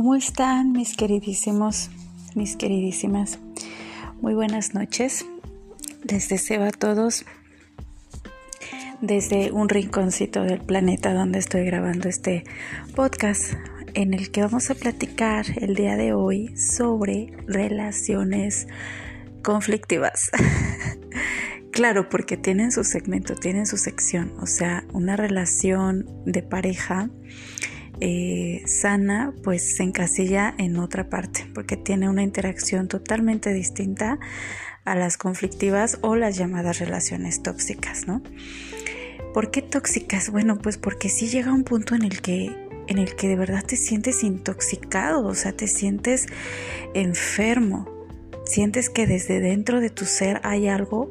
¿Cómo están mis queridísimos, mis queridísimas? Muy buenas noches. Les deseo a todos desde un rinconcito del planeta donde estoy grabando este podcast en el que vamos a platicar el día de hoy sobre relaciones conflictivas. claro, porque tienen su segmento, tienen su sección, o sea, una relación de pareja eh, sana pues se encasilla en otra parte porque tiene una interacción totalmente distinta a las conflictivas o las llamadas relaciones tóxicas, ¿no? ¿Por qué tóxicas? Bueno, pues porque sí llega un punto en el que en el que de verdad te sientes intoxicado, o sea, te sientes enfermo, sientes que desde dentro de tu ser hay algo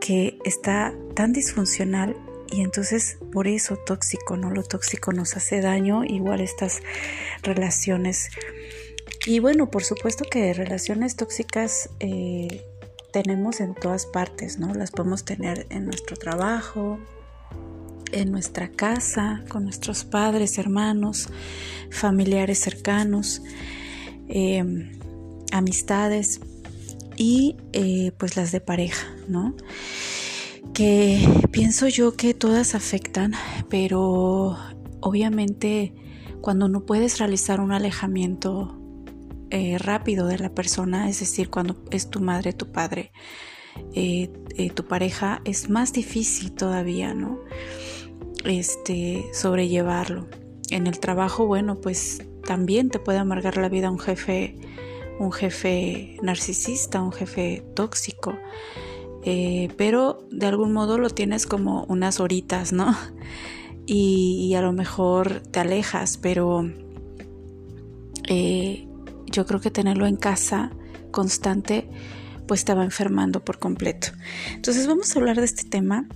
que está tan disfuncional y entonces por eso tóxico, ¿no? Lo tóxico nos hace daño, igual estas relaciones. Y bueno, por supuesto que relaciones tóxicas eh, tenemos en todas partes, ¿no? Las podemos tener en nuestro trabajo, en nuestra casa, con nuestros padres, hermanos, familiares cercanos, em, amistades y eh, pues las de pareja, ¿no? Que pienso yo que todas afectan, pero obviamente cuando no puedes realizar un alejamiento eh, rápido de la persona, es decir, cuando es tu madre, tu padre, eh, eh, tu pareja, es más difícil todavía, ¿no? Este, sobrellevarlo. En el trabajo, bueno, pues también te puede amargar la vida un jefe, un jefe narcisista, un jefe tóxico. Eh, pero de algún modo lo tienes como unas horitas, ¿no? Y, a lo mejor te alejas, pero eh, yo creo que tenerlo en casa constante, pues estaba enfermando por completo. Entonces vamos a hablar de este tema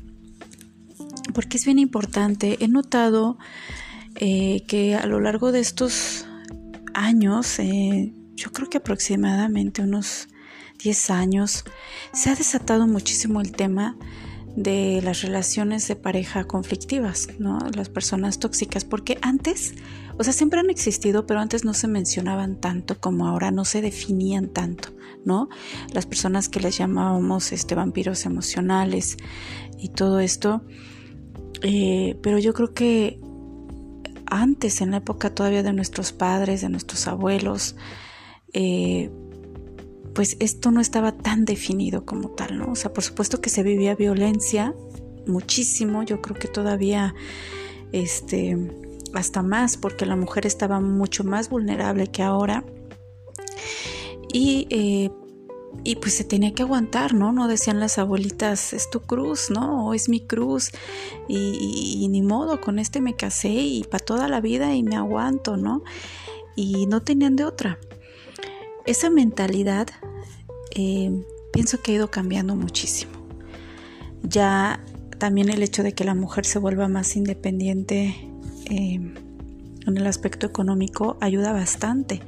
porque es bien importante. He notado eh, que a lo largo de estos años, yo creo que aproximadamente unos 10 años, se ha desatado muchísimo el tema de las relaciones de pareja conflictivas, ¿no? Las personas tóxicas, porque antes, o sea, siempre han existido, pero antes no se mencionaban tanto como ahora, no se definían tanto, ¿no? Las personas que les llamábamos este, vampiros emocionales y todo esto, eh, pero yo creo que antes, en la época todavía de nuestros padres, de nuestros abuelos, eh, pues esto no estaba tan definido como tal, ¿no? O sea, por supuesto que se vivía violencia muchísimo, yo creo que todavía, este, hasta más, porque la mujer estaba mucho más vulnerable que ahora. Y, eh, y pues se tenía que aguantar, ¿no? No decían las abuelitas, es tu cruz, ¿no? O es mi cruz. Y, y ni modo, con este me casé y para toda la vida y me aguanto, ¿no? Y no tenían de otra esa mentalidad eh, pienso que ha ido cambiando muchísimo. Ya también el hecho de que la mujer se vuelva más independiente eh, en el aspecto económico ayuda bastante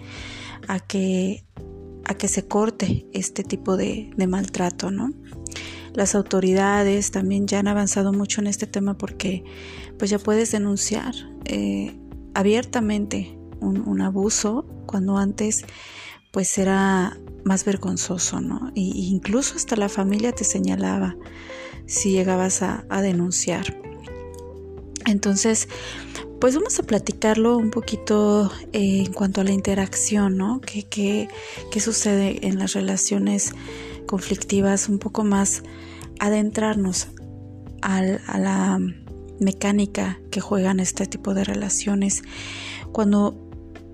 a que, a que se corte este tipo de, maltrato, ¿no? Las autoridades también ya han avanzado mucho en este tema porque pues ya puedes denunciar eh, abiertamente un, un abuso cuando antes pues era más vergonzoso, ¿no? Y incluso hasta la familia te señalaba si llegabas a, denunciar. Entonces, pues vamos a platicarlo un poquito eh, en cuanto a la interacción, ¿no? ¿Qué, qué, qué sucede en las relaciones conflictivas? Un poco más adentrarnos a la mecánica que juegan este tipo de relaciones. Cuando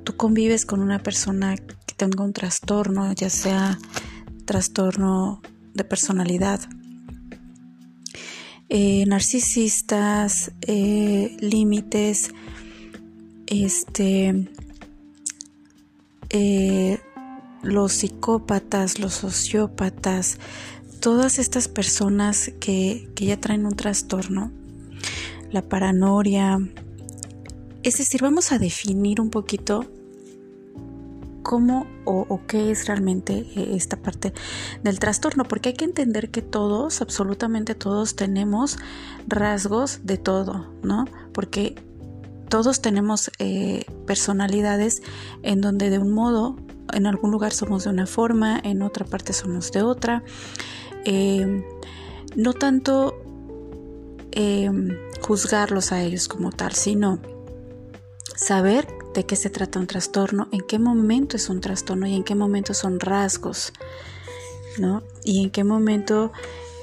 tú convives con una persona que tenga un trastorno, ya sea trastorno de personalidad, eh, narcisistas, eh, límites, este, eh, los psicópatas, los sociópatas, todas estas personas que, que ya traen un trastorno, la paranoia, es decir, vamos a definir un poquito cómo o, qué es realmente eh, esta parte del trastorno, porque hay que entender que todos, absolutamente todos, tenemos rasgos de todo, ¿no? Porque todos tenemos eh, personalidades en donde de un modo, en algún lugar somos de una forma, en otra parte somos de otra. Em, no tanto em, juzgarlos a ellos como tal, sino saber de qué se trata un trastorno, en qué momento es un trastorno y en qué momento son rasgos, ¿no? Y en qué momento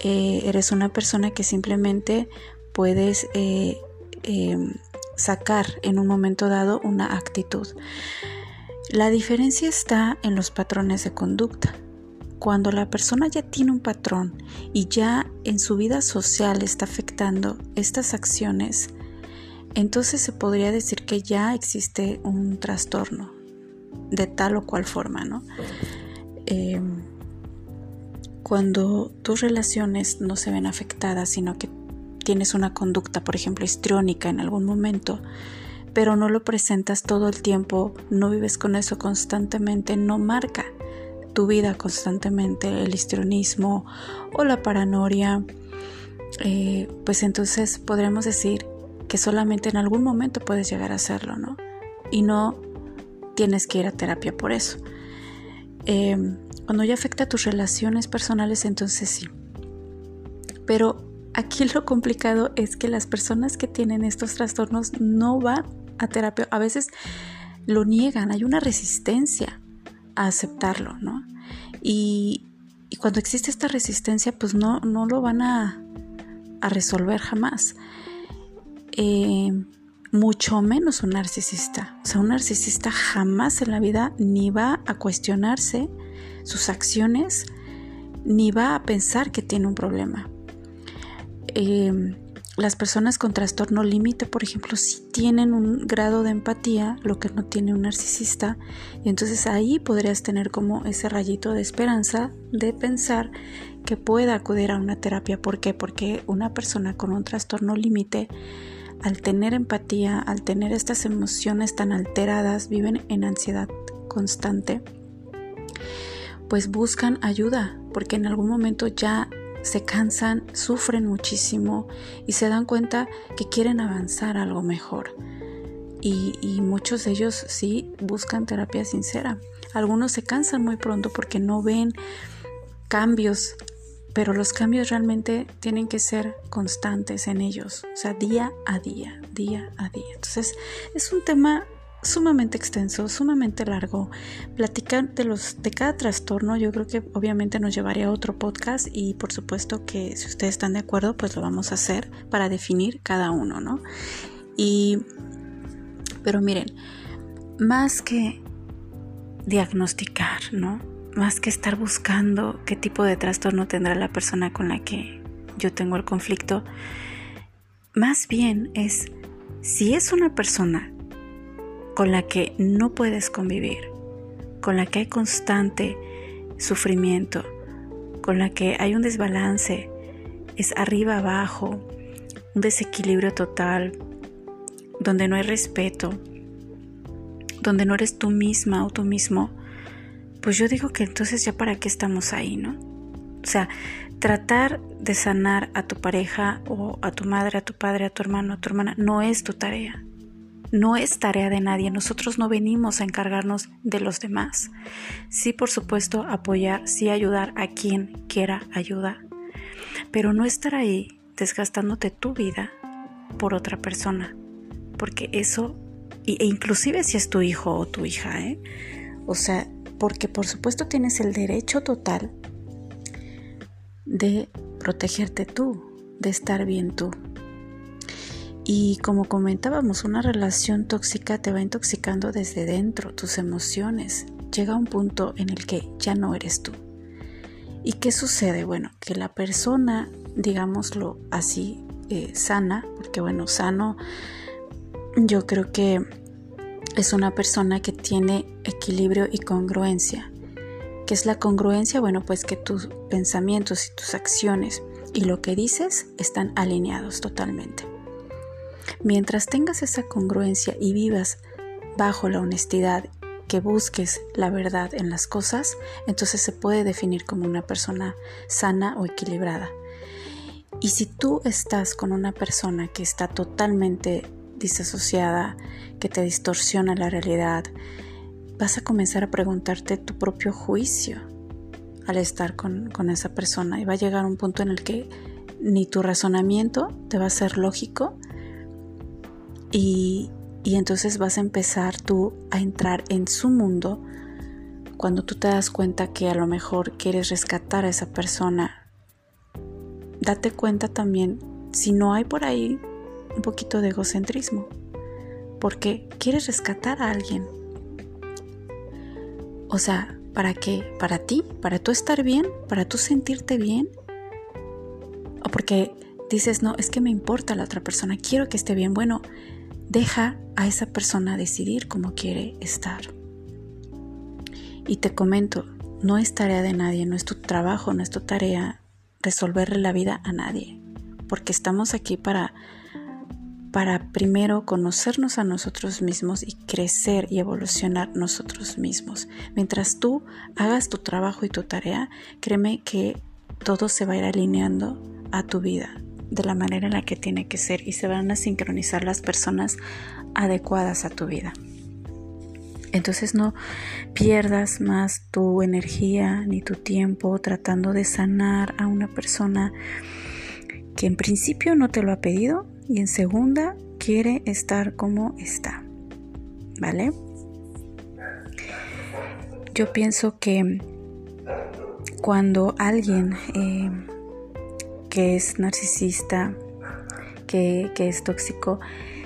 eh, eres una persona que simplemente puedes eh, em, sacar en un momento dado una actitud. La diferencia está en los patrones de conducta. Cuando la persona ya tiene un patrón y ya en su vida social está afectando estas acciones, entonces se podría decir que ya existe un trastorno de tal o cual forma, ¿no? Em, cuando tus relaciones no se ven afectadas, sino que tienes una conducta, por ejemplo, histriónica en algún momento, pero no lo presentas todo el tiempo, no vives con eso constantemente, no marca tu vida constantemente el histrionismo o la paranoia, eh, pues entonces podríamos decir que solamente en algún momento puedes llegar a hacerlo, ¿no? Y no tienes que ir a terapia por eso. Eh, cuando ya afecta a tus relaciones personales, entonces sí. Pero aquí lo complicado es que las personas que tienen estos trastornos no van a terapia. A veces lo niegan, hay una resistencia a aceptarlo, ¿no? Y, cuando existe esta resistencia, pues no, no lo van a, a resolver jamás. Eh, mucho menos un narcisista. O sea, un narcisista jamás en la vida ni va a cuestionarse sus acciones, ni va a pensar que tiene un problema. Eh, las personas con trastorno límite, por ejemplo, sí tienen un grado de empatía, lo que no tiene un narcisista, y entonces ahí podrías tener como ese rayito de esperanza de pensar que pueda acudir a una terapia. ¿Por qué? Porque una persona con un trastorno límite al tener empatía, al tener estas emociones tan alteradas, viven en ansiedad constante, pues buscan ayuda, porque en algún momento ya se cansan, sufren muchísimo y se dan cuenta que quieren avanzar algo mejor. Y, y, muchos de ellos sí buscan terapia sincera. Algunos se cansan muy pronto porque no ven cambios pero los cambios realmente tienen que ser constantes en ellos, o sea, día a día, día a día. Entonces, es un tema sumamente extenso, sumamente largo. Platicar de los de cada trastorno, yo creo que obviamente nos llevaría a otro podcast y por supuesto que si ustedes están de acuerdo, pues lo vamos a hacer para definir cada uno, ¿no? Y pero miren, más que diagnosticar, ¿no? Más que estar buscando qué tipo de trastorno tendrá la persona con la que yo tengo el conflicto, más bien es si es una persona con la que no puedes convivir, con la que hay constante sufrimiento, con la que hay un desbalance, es arriba abajo, un desequilibrio total, donde no hay respeto, donde no eres tú misma o tú mismo, pues yo digo que entonces ya para qué estamos ahí, ¿no? O sea, tratar de sanar a tu pareja o a tu madre, a tu padre, a tu hermano, a tu hermana, no es tu tarea. No es tarea de nadie. Nosotros no venimos a encargarnos de los demás. Sí, por supuesto, apoyar, sí ayudar a quien quiera ayudar. Pero no estar ahí desgastándote tu vida por otra persona. Porque eso, e inclusive si es tu hijo o tu hija, ¿eh? O sea, porque por supuesto tienes el derecho total de protegerte tú, de estar bien tú. Y como comentábamos, una relación tóxica te va intoxicando desde dentro, tus emociones. Llega un punto en el que ya no eres tú. ¿Y qué sucede? Bueno, que la persona, digámoslo así, eh, sana, porque bueno, sano, yo creo que es una persona que tiene equilibrio y congruencia. ¿Qué es la congruencia? Bueno, pues que tus pensamientos y tus acciones y lo que dices están alineados totalmente. Mientras tengas esa congruencia y vivas bajo la honestidad, que busques la verdad en las cosas, entonces se puede definir como una persona sana o equilibrada. Y si tú estás con una persona que está totalmente disasociada, que te distorsiona la realidad, vas a comenzar a preguntarte tu propio juicio al estar con, con esa persona y va a llegar un punto en el que ni tu razonamiento te va a ser lógico y, y entonces vas a empezar tú a entrar en su mundo cuando tú te das cuenta que a lo mejor quieres rescatar a esa persona. Date cuenta también si no hay por ahí un poquito de egocentrismo, porque quieres rescatar a alguien. O sea, ¿para qué? ¿Para ti? ¿Para tú estar bien? ¿Para tú sentirte bien? O porque dices, no, es que me importa la otra persona, quiero que esté bien. Bueno, deja a esa persona decidir cómo quiere estar. Y te comento, no es tarea de nadie, no es tu trabajo, no es tu tarea resolverle la vida a nadie, porque estamos aquí para para primero conocernos a nosotros mismos y crecer y evolucionar nosotros mismos. Mientras tú hagas tu trabajo y tu tarea, créeme que todo se va a ir alineando a tu vida de la manera en la que tiene que ser y se van a sincronizar las personas adecuadas a tu vida. Entonces no pierdas más tu energía ni tu tiempo tratando de sanar a una persona que en principio no te lo ha pedido y en segunda quiere estar como está. ¿Vale? Yo pienso que cuando alguien eh, que es narcisista, que, es tóxico,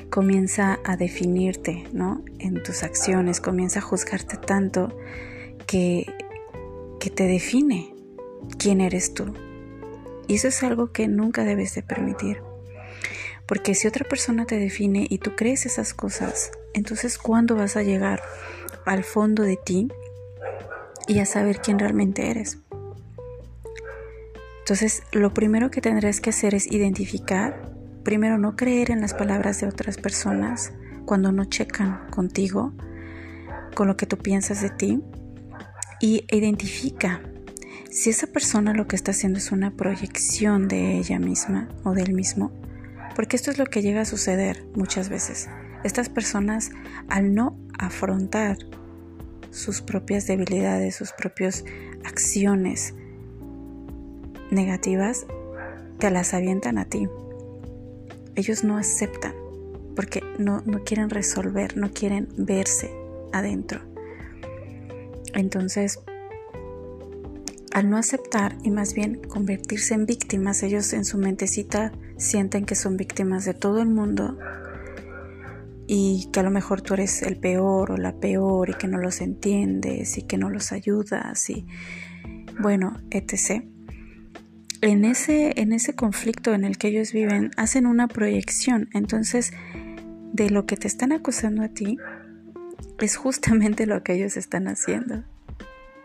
comienza a definirte, ¿no? En tus acciones, comienza a juzgarte tanto que, que te define quién eres tú. Y eso es algo que nunca debes de permitir. Porque si otra persona te define y tú crees esas cosas, entonces ¿cuándo vas a llegar al fondo de ti y a saber quién realmente eres? Entonces, lo primero que tendrás que hacer es identificar, primero no creer en las palabras de otras personas cuando no checan contigo, con lo que tú piensas de ti, y identifica si esa persona lo que está haciendo es una proyección de ella misma o del mismo, porque esto es lo que llega a suceder muchas veces. Estas personas, al no afrontar sus propias debilidades, sus propias acciones, negativas, te las avientan a ti. Ellos no aceptan porque no, no quieren resolver, no quieren verse adentro. Entonces, al no aceptar y más bien convertirse en víctimas, ellos en su mentecita sienten que son víctimas de todo el mundo y que a lo mejor tú eres el peor o la peor y que no los entiendes y que no los ayudas y bueno, etc en ese, en ese conflicto en el que ellos viven, hacen una proyección. Entonces, de lo que te están acusando a ti, es justamente lo que ellos están haciendo.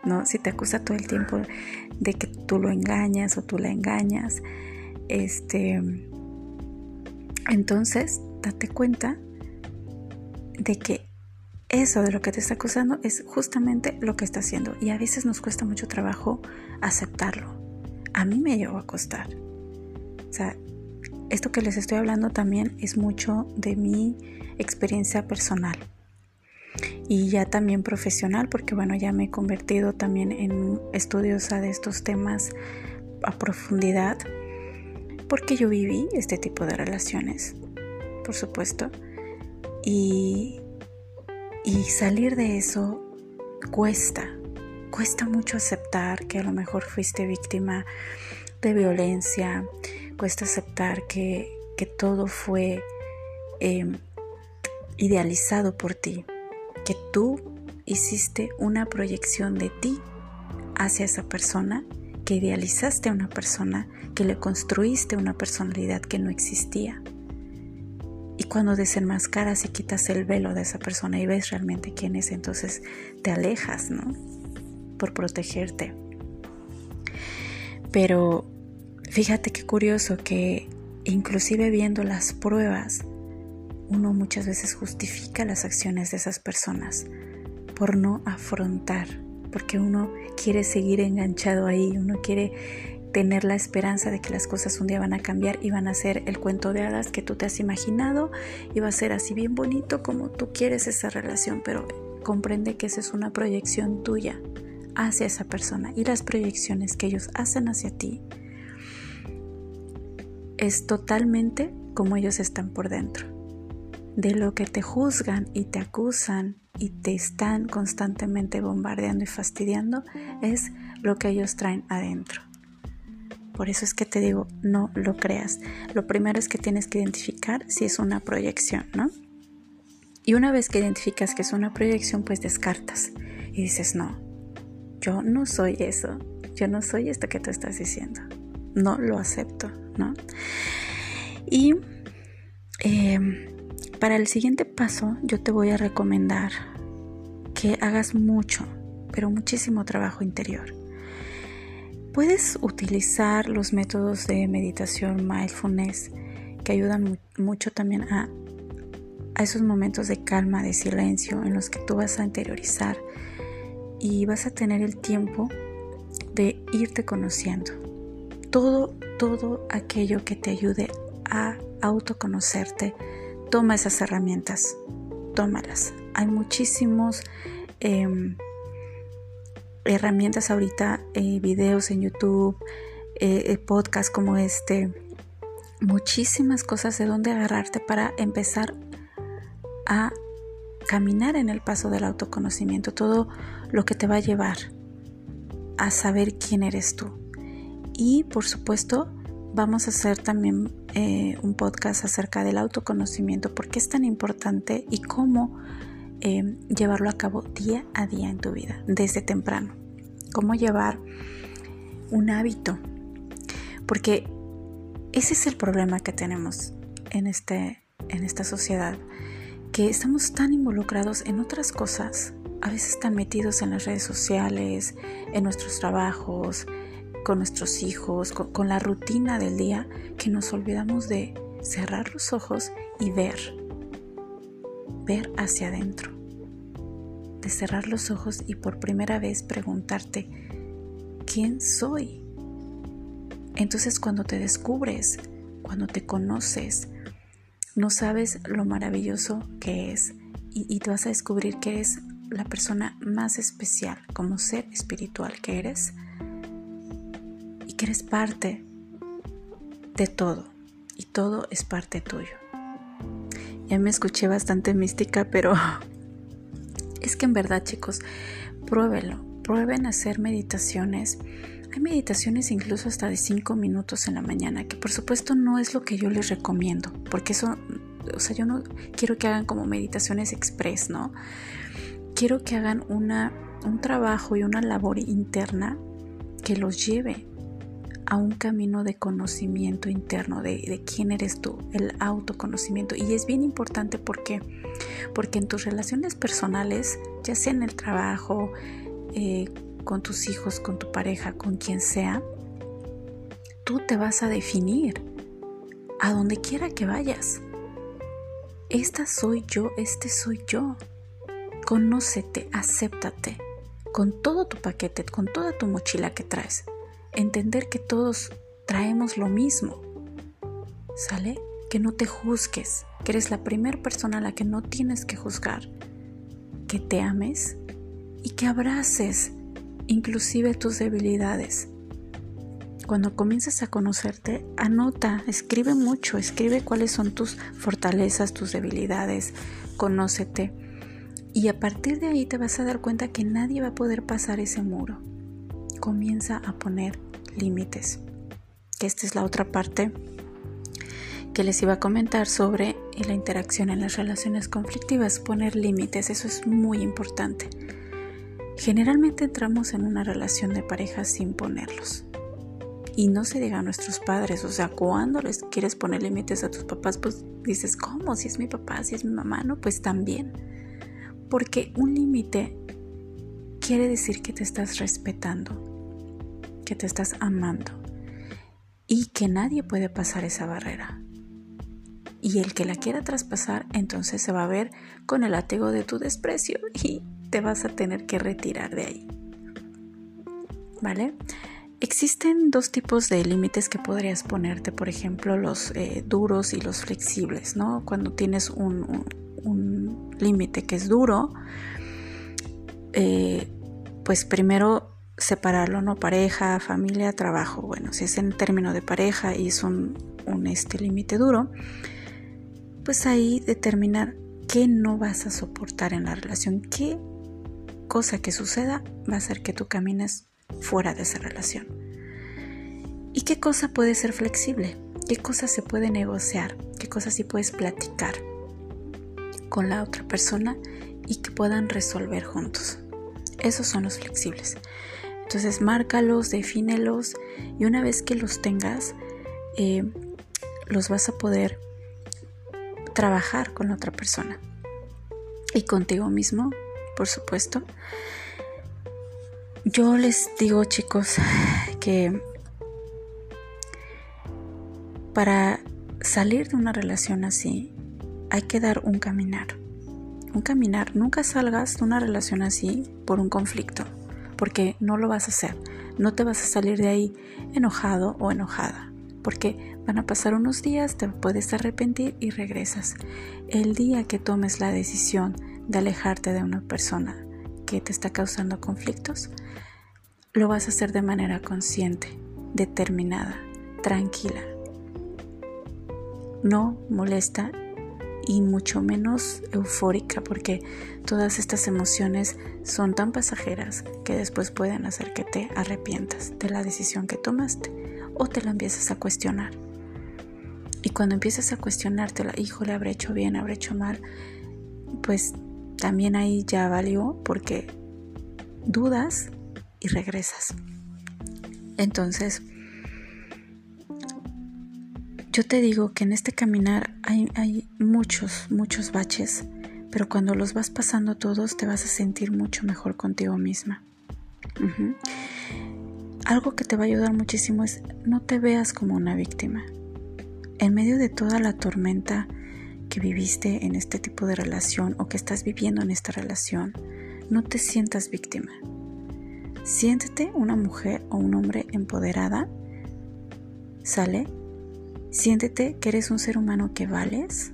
¿No? Si te acusa todo el tiempo de que tú lo engañas o tú la engañas, este entonces date cuenta de que eso de lo que te está acusando es justamente lo que está haciendo. Y a veces nos cuesta mucho trabajo aceptarlo. A mí me llegó a costar. O sea, esto que les estoy hablando también es mucho de mi experiencia personal. Y ya también profesional porque bueno ya me he convertido también en estudiosa de estos temas a profundidad porque yo viví este tipo de relaciones por supuesto y, salir de eso cuesta cuesta mucho aceptar que a lo mejor fuiste víctima de violencia, cuesta aceptar que, todo fue em, idealizado por ti, que tú hiciste una proyección de ti hacia esa persona, que idealizaste a una persona, que le construiste una personalidad que no existía. Y cuando desenmascaras y quitas el velo de esa persona y ves realmente quién es, entonces te alejas, ¿no? por protegerte. Pero fíjate qué curioso que inclusive viendo las pruebas, uno muchas veces justifica las acciones de esas personas por no afrontar, porque uno quiere seguir enganchado ahí, uno quiere tener la esperanza de que las cosas un día van a cambiar y van a ser el cuento de hadas que tú te has imaginado y va a ser así bien bonito como tú quieres esa relación, pero comprende que esa es una proyección tuya hacia esa persona y las proyecciones que ellos hacen hacia ti es totalmente como ellos están por dentro. De lo que te juzgan y te acusan y te están constantemente bombardeando y fastidiando es lo que ellos traen adentro. Por eso es que te digo, no lo creas. Lo primero es que tienes que identificar si es una proyección, ¿no? Y una vez que identificas que es una proyección, pues descartas y dices, no, yo no soy eso, yo no soy esto que tú estás diciendo, no lo acepto, ¿no? Y em, para el siguiente paso, yo te voy a recomendar que hagas mucho, pero muchísimo trabajo interior. Puedes utilizar los métodos de meditación mindfulness que ayudan mucho también a, a esos momentos de calma, de silencio, en los que tú vas a interiorizar y vas a tener el tiempo de irte conociendo. Todo, todo aquello que te ayude a autoconocerte, toma esas herramientas, tómalas. Hay muchísimos em, herramientas ahorita, eh, videos en YouTube, eh, eh, podcasts como este, muchísimas cosas de donde agarrarte para empezar a caminar en el paso del autoconocimiento, todo lo que te va a llevar a saber quién eres tú. Y por supuesto, vamos a hacer también un podcast acerca del autoconocimiento, por qué es tan importante y cómo Em, llevarlo a cabo día a día en tu vida, desde temprano. Cómo llevar un hábito. Porque ese es el problema que tenemos en, este, en esta sociedad, que estamos tan involucrados en otras cosas, a veces tan metidos en las redes sociales, en nuestros trabajos, con nuestros hijos, con la rutina del día, que nos olvidamos de cerrar los ojos y ver ver hacia adentro, de cerrar los ojos y por primera vez preguntarte, ¿quién soy? Entonces cuando te descubres, cuando te conoces, no sabes lo maravilloso que es y, te vas a descubrir que eres la persona más especial como ser espiritual que eres y eres parte de todo y todo es parte tuyo. Ya me escuché bastante mística, pero es que en verdad, chicos, pruébelo. Prueben hacer meditaciones. Hay meditaciones incluso hasta de 5 minutos en la mañana, que por supuesto no es lo que yo les recomiendo, porque eso, o sea, yo no quiero que hagan como meditaciones express, ¿no? Quiero que hagan una, un trabajo y una labor interna que los lleve a un camino de conocimiento interno de, quién eres tú, el autoconocimiento. Y es bien importante porque, porque en tus relaciones personales, ya sea en el trabajo, eh, con tus hijos, con tu pareja, con quien sea, tú te vas a definir a donde quiera que vayas. Esta soy yo, este soy yo. Conócete, acéptate con todo tu paquete, con toda tu mochila que traes entender que todos traemos lo mismo. ¿Sale? Que no te juzgues, que eres la primera persona a la que no tienes que juzgar, que te ames y que abraces inclusive tus debilidades. Cuando comiences a conocerte, anota, escribe mucho, escribe cuáles son tus fortalezas, tus debilidades, conócete. Y a partir de ahí te vas a dar cuenta que nadie va a poder pasar ese muro comienza a poner límites. Esta es la otra parte que les iba a comentar sobre la interacción en las relaciones conflictivas, poner límites, eso es muy importante. Generalmente entramos en una relación de pareja sin ponerlos. Y no se diga a nuestros padres, o sea, cuando les quieres poner límites a tus papás, pues dices, ¿cómo? Si es mi papá, si es mi mamá, no, pues también. Porque un límite quiere decir que te estás respetando, que te estás amando y que nadie puede pasar esa barrera. Y el que la quiera traspasar, entonces se va a ver con el látigo de tu desprecio y te vas a tener que retirar de ahí. ¿Vale? Existen dos tipos de límites que podrías ponerte, por ejemplo, los eh, duros y los flexibles, ¿no? Cuando tienes un, límite que es duro, eh, pues primero separarlo, ¿no? Pareja, familia, trabajo. Bueno, si es en término de pareja y es un, un este límite duro, pues ahí determinar qué no vas a soportar en la relación, qué cosa que suceda va a hacer que tú camines fuera de esa relación. ¿Y qué cosa puede ser flexible? ¿Qué cosa se puede negociar? ¿Qué cosas sí puedes platicar con la otra persona y que puedan resolver juntos? Esos son los flexibles. Entonces márcalos, defínelos y una vez que los tengas, eh, los vas a poder trabajar con la otra persona y contigo mismo, por supuesto. Yo les digo chicos que para salir de una relación así hay que dar un caminar. Un caminar. Nunca salgas de una relación así por un conflicto, porque no lo vas a hacer. No te vas a salir de ahí enojado o enojada porque van a pasar unos días, te puedes arrepentir y regresas. El día que tomes la decisión de alejarte de una persona que te está causando conflictos, lo vas a hacer de manera consciente, determinada, tranquila. No molesta y mucho menos eufórica porque todas estas emociones son tan pasajeras que después pueden hacer que te arrepientas de la decisión que tomaste o te la empiezas a cuestionar. Y cuando empiezas a cuestionártela, híjole, habré hecho bien, habré hecho mal, pues también ahí ya valió porque dudas y regresas. Entonces, yo te digo que en este caminar hay, muchos, muchos baches, pero cuando los vas pasando todos te vas a sentir mucho mejor contigo misma. Algo que te va a ayudar muchísimo es no te veas como una víctima. En medio de toda la tormenta que viviste en este tipo de relación o que estás viviendo en esta relación, no te sientas víctima. Siéntete una mujer o un hombre empoderada. ¿Sale? Siéntete que eres un ser humano que vales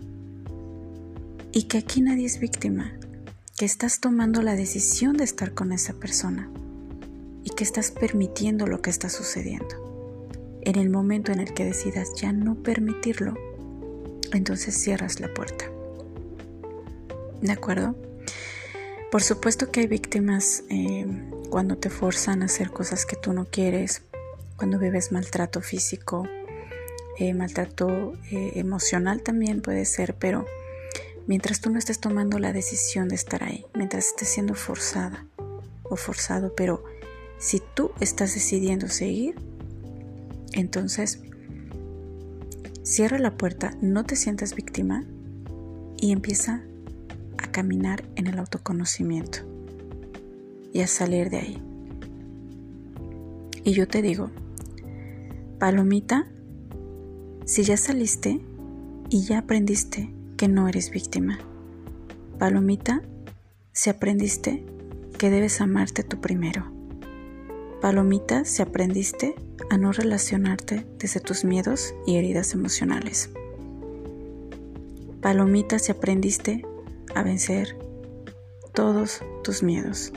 y que aquí nadie es víctima, que estás tomando la decisión de estar con esa persona y que estás permitiendo lo que está sucediendo. En el momento en el que decidas ya no permitirlo, entonces cierras la puerta. ¿De acuerdo? Por supuesto que hay víctimas eh, cuando te forzan a hacer cosas que tú no quieres, cuando vives maltrato físico, eh, maltrato eh, emocional también puede ser, pero mientras tú no estés tomando la decisión de estar ahí, mientras estés siendo forzada o forzado, pero si tú estás decidiendo seguir, entonces cierra la puerta, no te sientas víctima y empieza a caminar en el autoconocimiento y a salir de ahí. Y yo te digo, palomita, si ya saliste y ya aprendiste que no eres víctima, palomita, si aprendiste que debes amarte tú primero Palomita si aprendiste a no relacionarte desde tus miedos y heridas emocionales. Palomita si aprendiste a vencer todos tus miedos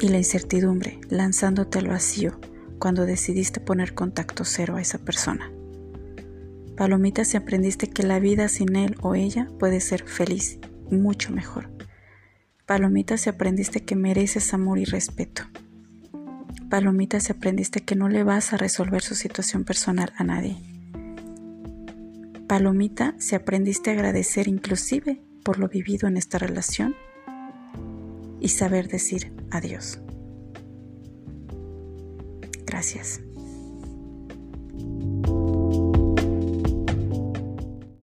y la incertidumbre lanzándote al vacío cuando decidiste poner contacto cero a esa persona. Palomita si aprendiste que la vida sin él o ella puede ser feliz mucho mejor. Palomita si aprendiste que mereces amor y respeto. Palomita si aprendiste que no le vas a resolver su situación personal a nadie. Palomita si aprendiste a agradecer inclusive por lo vivido en esta relación y saber decir adiós. Gracias.